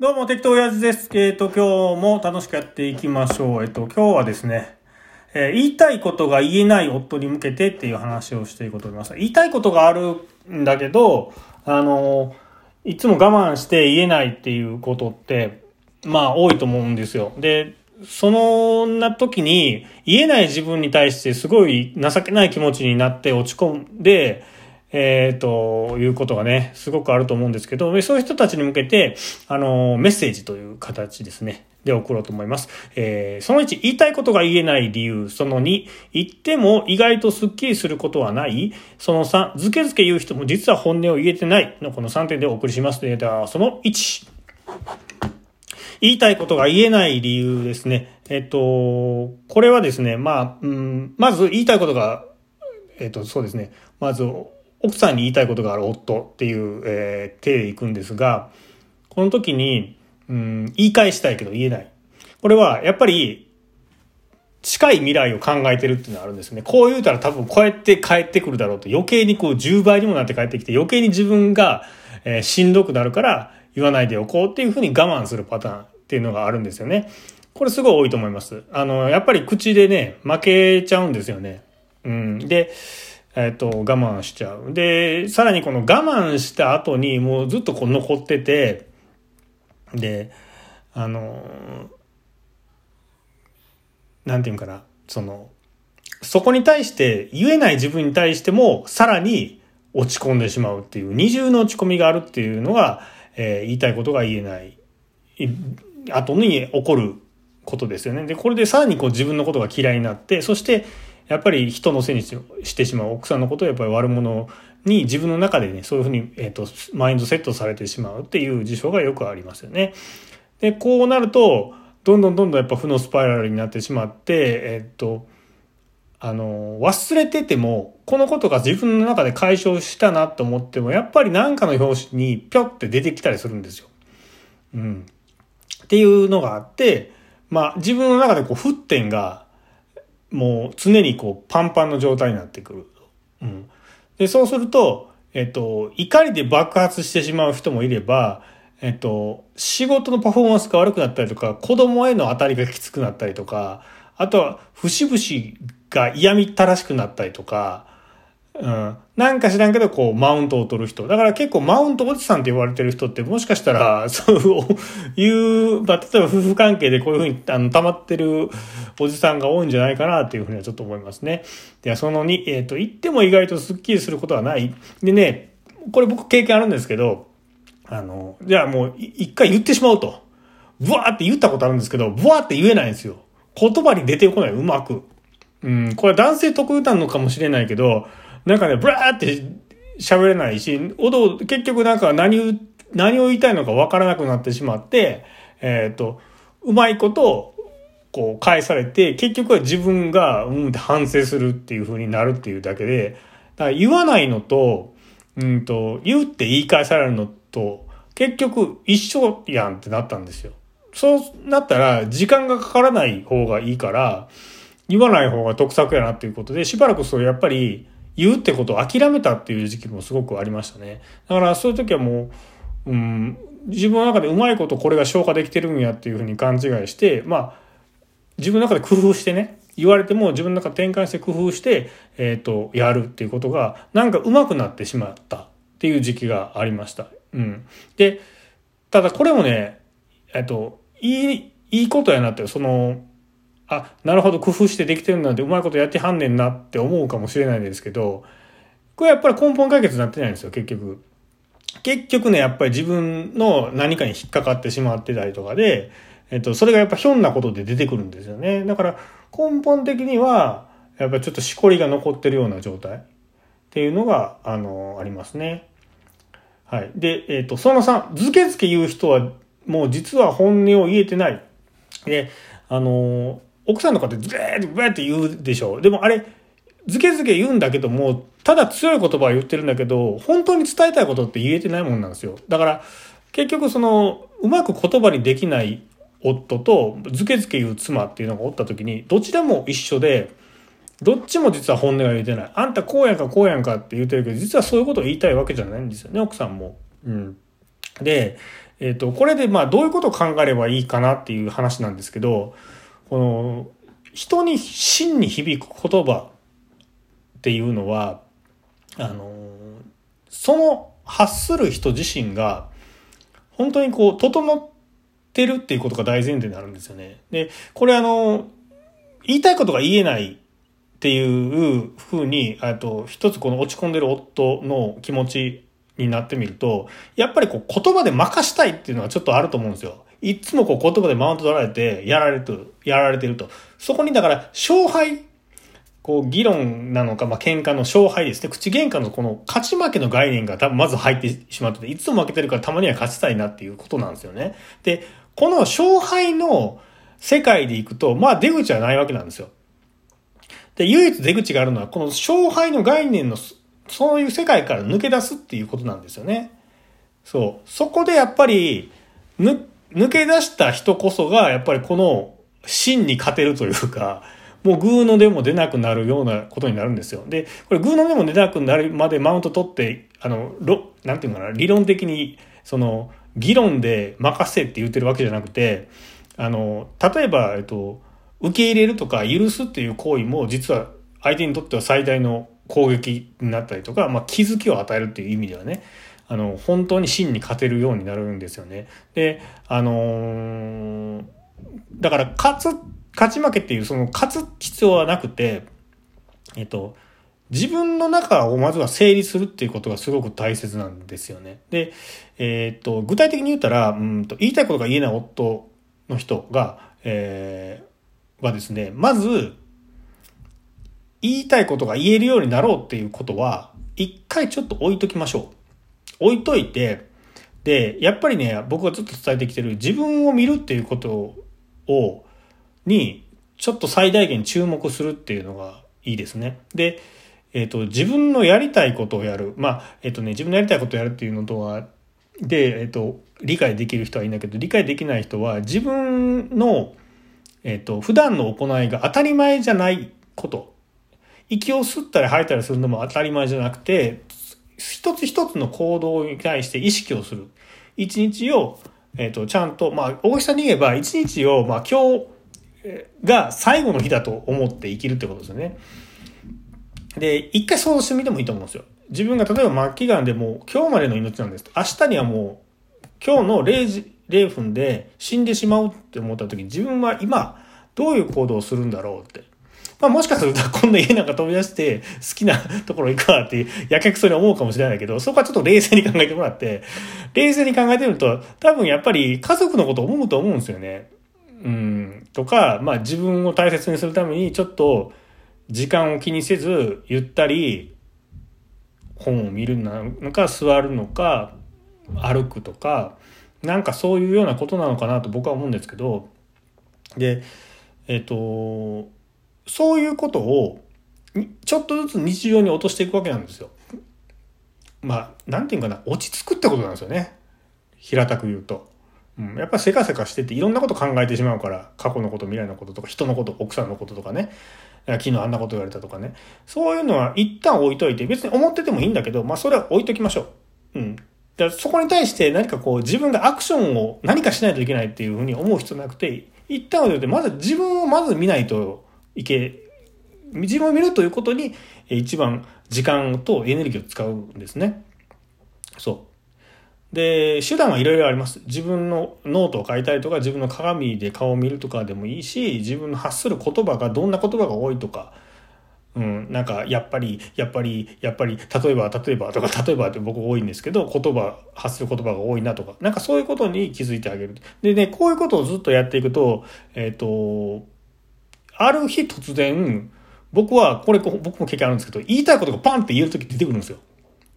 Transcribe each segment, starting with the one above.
どうも、適当親父です。えっ、と、今日も楽しくやっていきましょう。えっ、と、今日はですね、えー言いたいことが言えない夫に向けてっていう話をしていこうと思います。言いたいことがあるんだけど、あの、いつも我慢して言えないっていうことって、まあ多いと思うんですよ。で、そのな時に言えない自分に対してすごい情けない気持ちになって落ち込んで、えー、ということがね、すごくあると思うんですけど、そういう人たちに向けて、あの、メッセージという形ですね。で送ろうと思います。えーその1、言いたいことが言えない理由。その2、言っても意外とスッキリすることはない。その3、ずけずけ言う人も実は本音を言えてない。のこの3点でお送りします。では、その1。言いたいことが言えない理由ですね。えっと、これはですね、まあ、うん、まず言いたいことが、えっと、そうですね。まず、奥さんに言いたいことがある夫っていう、えー手でいくんですが、この時に、うん、言い返したいけど言えない。これは、やっぱり、近い未来を考えてるっていうのがあるんですね。こう言うたら多分こうやって帰ってくるだろうと余計にこう10倍にもなって帰ってきて余計に自分が、えーしんどくなるから言わないでおこうっていうふうに我慢するパターンっていうのがあるんですよね。これすごい多いと思います。あの、やっぱり口でね、負けちゃうんですよね。うん。で、えっ、と、我慢しちゃう。で、さらにこの我慢した後にもうずっとこう残ってて、で、あの、なんていうかな、その、そこに対して、言えない自分に対しても、さらに落ち込んでしまうっていう、二重の落ち込みがあるっていうのが、えー言いたいことが言えな、い後に起こることですよね。で、これでさらにこう自分のことが嫌いになって、そして、やっぱり人のせいにしてしまう奥さんのことをやっぱり悪者に自分の中でね、そういうふうに、えっ、と、マインドセットされてしまうっていう事象がよくありますよね。で、こうなると、どんどんどんどんやっぱ負のスパイラルになってしまって、えっと、あの、忘れてても、このことが自分の中で解消したなと思っても、やっぱり何かの表紙にぴょって出てきたりするんですよ。うん。っていうのがあって、まあ自分の中でこう、沸点が、もう常にこう、パンパンの状態になってくる。うん。で、そうすると、えっと、怒りで爆発してしまう人もいれば、えっと、仕事のパフォーマンスが悪くなったりとか、子供への当たりがきつくなったりとか、あとは、節々が嫌みったらしくなったりとか、うん。なんか知らんけど、こう、マウントを取る人。だから結構、マウントおじさんって言われてる人って、もしかしたら、そういう、まあ、例えば夫婦関係でこういうふうに、あの、溜まってるおじさんが多いんじゃないかなっていうふうにはちょっと思いますね。では、その2、えっ、と、言っても意外とスッキリすることはない。でね、これ僕経験あるんですけど、あの、じゃあもう、一回言ってしまうと。ブワーって言ったことあるんですけど、ブワーって言えないんですよ。言葉に出てこない、うまく。うん、これ男性特有なのかもしれないけど、なんかね、ブワーって喋れないし、おど結局なんか何、何を言いたいのかわからなくなってしまって、えっ、と、うまいこと、こう返されて、結局は自分が、うんって反省するっていう風になるっていうだけで、だから言わないのと、うんと、言うって言い返されるのと、結局一緒やんってなったんですよ。そうなったら、時間がかからない方がいいから、言わない方が得策やなっていうことで、しばらくそうやっぱり言うってことを諦めたっていう時期もすごくありましたね。だからそういう時はもう、うん、自分の中でうまいことこれが消化できてるんやっていうふうに勘違いして、まあ、自分の中で工夫してね、言われても自分の中で転換して工夫して、えっ、と、やるっていうことが、なんか上手くなってしまったっていう時期がありました。うん。で、ただこれもね、えっと、いい、いいことやなって、その、あ、なるほど、工夫してできてるなんてうまいことやってはんねんなって思うかもしれないですけど、これやっぱり根本解決になってないんですよ、結局。結局ね、やっぱり自分の何かに引っかかってしまってたりとかで、えっと、それがやっぱひょんなことで出てくるんですよね。だから根本的には、やっぱりちょっとしこりが残ってるような状態っていうのが、あの、ありますね。はい。で、えっ、と、その3、ずけずけ言う人は、もう実は本音を言えてない。で、あの、奥さんの方ってズーってブーって言うでしょ。でもあれ、ずけずけ言うんだけども、ただ強い言葉を言ってるんだけど、本当に伝えたいことって言えてないもんなんですよ。だから、結局その、うまく言葉にできない夫と、ずけずけ言う妻っていうのがおった時に、どちらも一緒で、どっちも実は本音が言えてない。あんたこうやんかこうやんかって言ってるけど、実はそういうことを言いたいわけじゃないんですよね、奥さんも。うん。で、えっ、と、これでまあどういうことを考えればいいかなっていう話なんですけど、この、人に真に響く言葉っていうのは、あの、その発する人自身が、本当にこう、整ってるっていうことが大前提になるんですよね。で、これあの、言いたいことが言えないっていうふうに、あと、一つこの落ち込んでる夫の気持ちになってみると、やっぱりこう言葉で任したいっていうのはちょっとあると思うんですよ。いつもこう言葉でマウント取られて、やられてる、やられてると。そこにだから、勝敗、こう、議論なのか、まあ、喧嘩の勝敗ですね。口喧嘩のこの勝ち負けの概念が多分まず入ってしまってて、いつも負けてるからたまには勝ちたいなっていうことなんですよね。で、この勝敗の世界でいくと、まあ出口はないわけなんですよ。で、唯一出口があるのは、この勝敗の概念のそういう世界から抜け出すっていうことなんですよね。そう。そこでやっぱり、ぬ、抜け出した人こそが、やっぱりこの真に勝てるというか、もうグーのでも出なくなるようなことになるんですよ。で、これグーのでも出なくなるまでマウント取って、あの、ろ、なんていうのかな、理論的に、その、議論で任せって言ってるわけじゃなくて、あの、例えば、えっと、受け入れるとか許すっていう行為も実は相手にとっては最大の攻撃になったりとか、まあ、気づきを与えるっていう意味ではね、あの、本当に真に勝てるようになるんですよね。で、あのー、だから勝つ、勝ち負けっていう、その勝つ必要はなくて、えっと、自分の中をまずは整理するっていうことがすごく大切なんですよね。で、えっと、具体的に言ったら、うんと、言いたいことが言えない夫の人が、えー、はですね、まず、言いたいことが言えるようになろうっていうことは、一回ちょっと置いときましょう。置いといて、で、やっぱりね、僕がずっと伝えてきてる自分を見るっていうことを、に、ちょっと最大限注目するっていうのがいいですね。で、えっ、ー、と、自分のやりたいことをやる。まあ、えっ、ー、とね、自分のやりたいことをやるっていうのとは、で、えっ、ー、と、理解できる人はいいんだけど、理解できない人は、自分の、えっ、と、普段の行いが当たり前じゃないこと息を吸ったり吐いたりするのも当たり前じゃなくて、一つ一つの行動に対して意識をする。一日を、えっ、ー、と、ちゃんと、まあ、大きさに言えば、一日を、まあ、今日が最後の日だと思って生きるってことですよね。で、一回想像してみてもいいと思うんですよ。自分が例えば末期がんでも今日までの命なんです。明日にはもう、今日の0時、0分で死んでしまうって思った時に自分は今、どういう行動をするんだろうって。まあもしかするとこんな家なんか飛び出して好きなところ行くわってやけくそに思うかもしれないけど、そこはちょっと冷静に考えてもらって、冷静に考えてみると多分やっぱり家族のことを思うと思うんですよね。うん。とか、まあ自分を大切にするためにちょっと時間を気にせずゆったり本を見るのか座るのか歩くとか、なんかそういうようなことなのかなと僕は思うんですけど、で、えっ、と、そういうことをちょっとずつ日常に落としていくわけなんですよ。まあ、なんていうかな、落ち着くってことなんですよね。平たく言うと。うん、やっぱせかせかしてていろんなこと考えてしまうから、過去のこと、未来のこととか、人のこと、奥さんのこととかね、昨日あんなこと言われたとかね。そういうのは一旦置いといて、別に思っててもいいんだけど、まあそれは置いときましょう。うん。だそこに対して何かこう自分がアクションを何かしないといけないっていうふうに思う必要なくて、一旦置いといて、まず自分をまず見ないといけ、自分を見るということに一番時間とエネルギーを使うんですね。そう。で、手段はいろいろあります。自分のノートを書いたりとか、自分の鏡で顔を見るとかでもいいし、自分の発する言葉がどんな言葉が多いとか、うん、なんか、やっぱり、やっぱり、やっぱり、例えば、例えばとか、例えばって僕多いんですけど、言葉、発する言葉が多いなとか、なんかそういうことに気づいてあげる。でね、こういうことをずっとやっていくと、えっ、ー、と、ある日突然、僕は、これ、僕も経験あるんですけど、言いたいことがパンって言える時出てくるんですよ。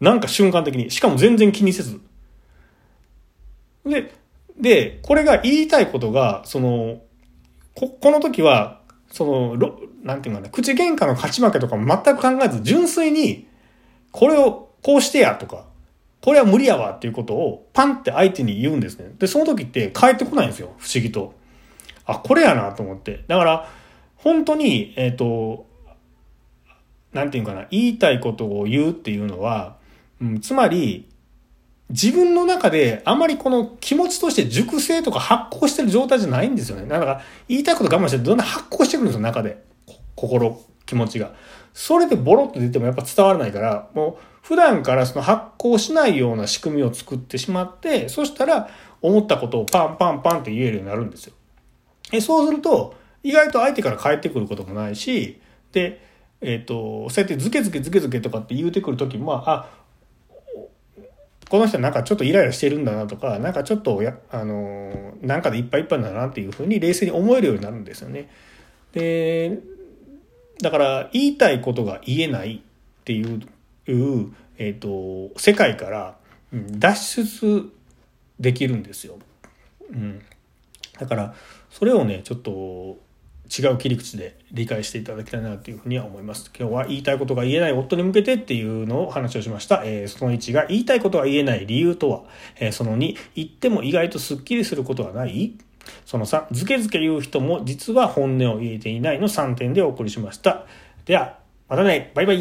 なんか瞬間的に。しかも全然気にせず。で、で、これが言いたいことが、その、こ、この時は、その、ろなんていうかね、口喧嘩の勝ち負けとか全く考えず、純粋に、これをこうしてやとか、これは無理やわっていうことをパンって相手に言うんですね。で、その時って帰ってこないんですよ。不思議と。あ、これやなと思って。だから、本当に、えっ、ー、と、なんていうかな、言いたいことを言うっていうのは、うん、つまり、自分の中であまりこの気持ちとして熟成とか発酵してる状態じゃないんですよね。だから言いたいこと我慢してどんどん発酵してくるんですよ、中で。心、気持ちが。それでボロッと出てもやっぱ伝わらないから、もう普段からその発酵しないような仕組みを作ってしまって、そしたら思ったことをパンパンパンって言えるようになるんですよ。えそうすると、意外と相手から返ってくることもないし、で、えっ、ー、と、そうやってズケズケズケズケとかって言うてくるときも、あ、この人なんかちょっとイライラしてるんだなとか、なんかちょっとや、あの、なんかでいっぱいいっぱいだなっていうふうに冷静に思えるようになるんですよね。で、だから言いたいことが言えないっていう、えっ、と、世界から脱出できるんですよ。うん。だから、それをね、ちょっと違う切り口で理解していただきたいなというふうには思います。今日は言いたいことが言えない夫に向けてっていうのを話をしました。えー、その1が言いたいことが言えない理由とは、えー、その2、言っても意外とスッキリすることはない？その3、ずけずけ言う人も実は本音を言えていないの3点でお送りしました。では、またね、バイバイ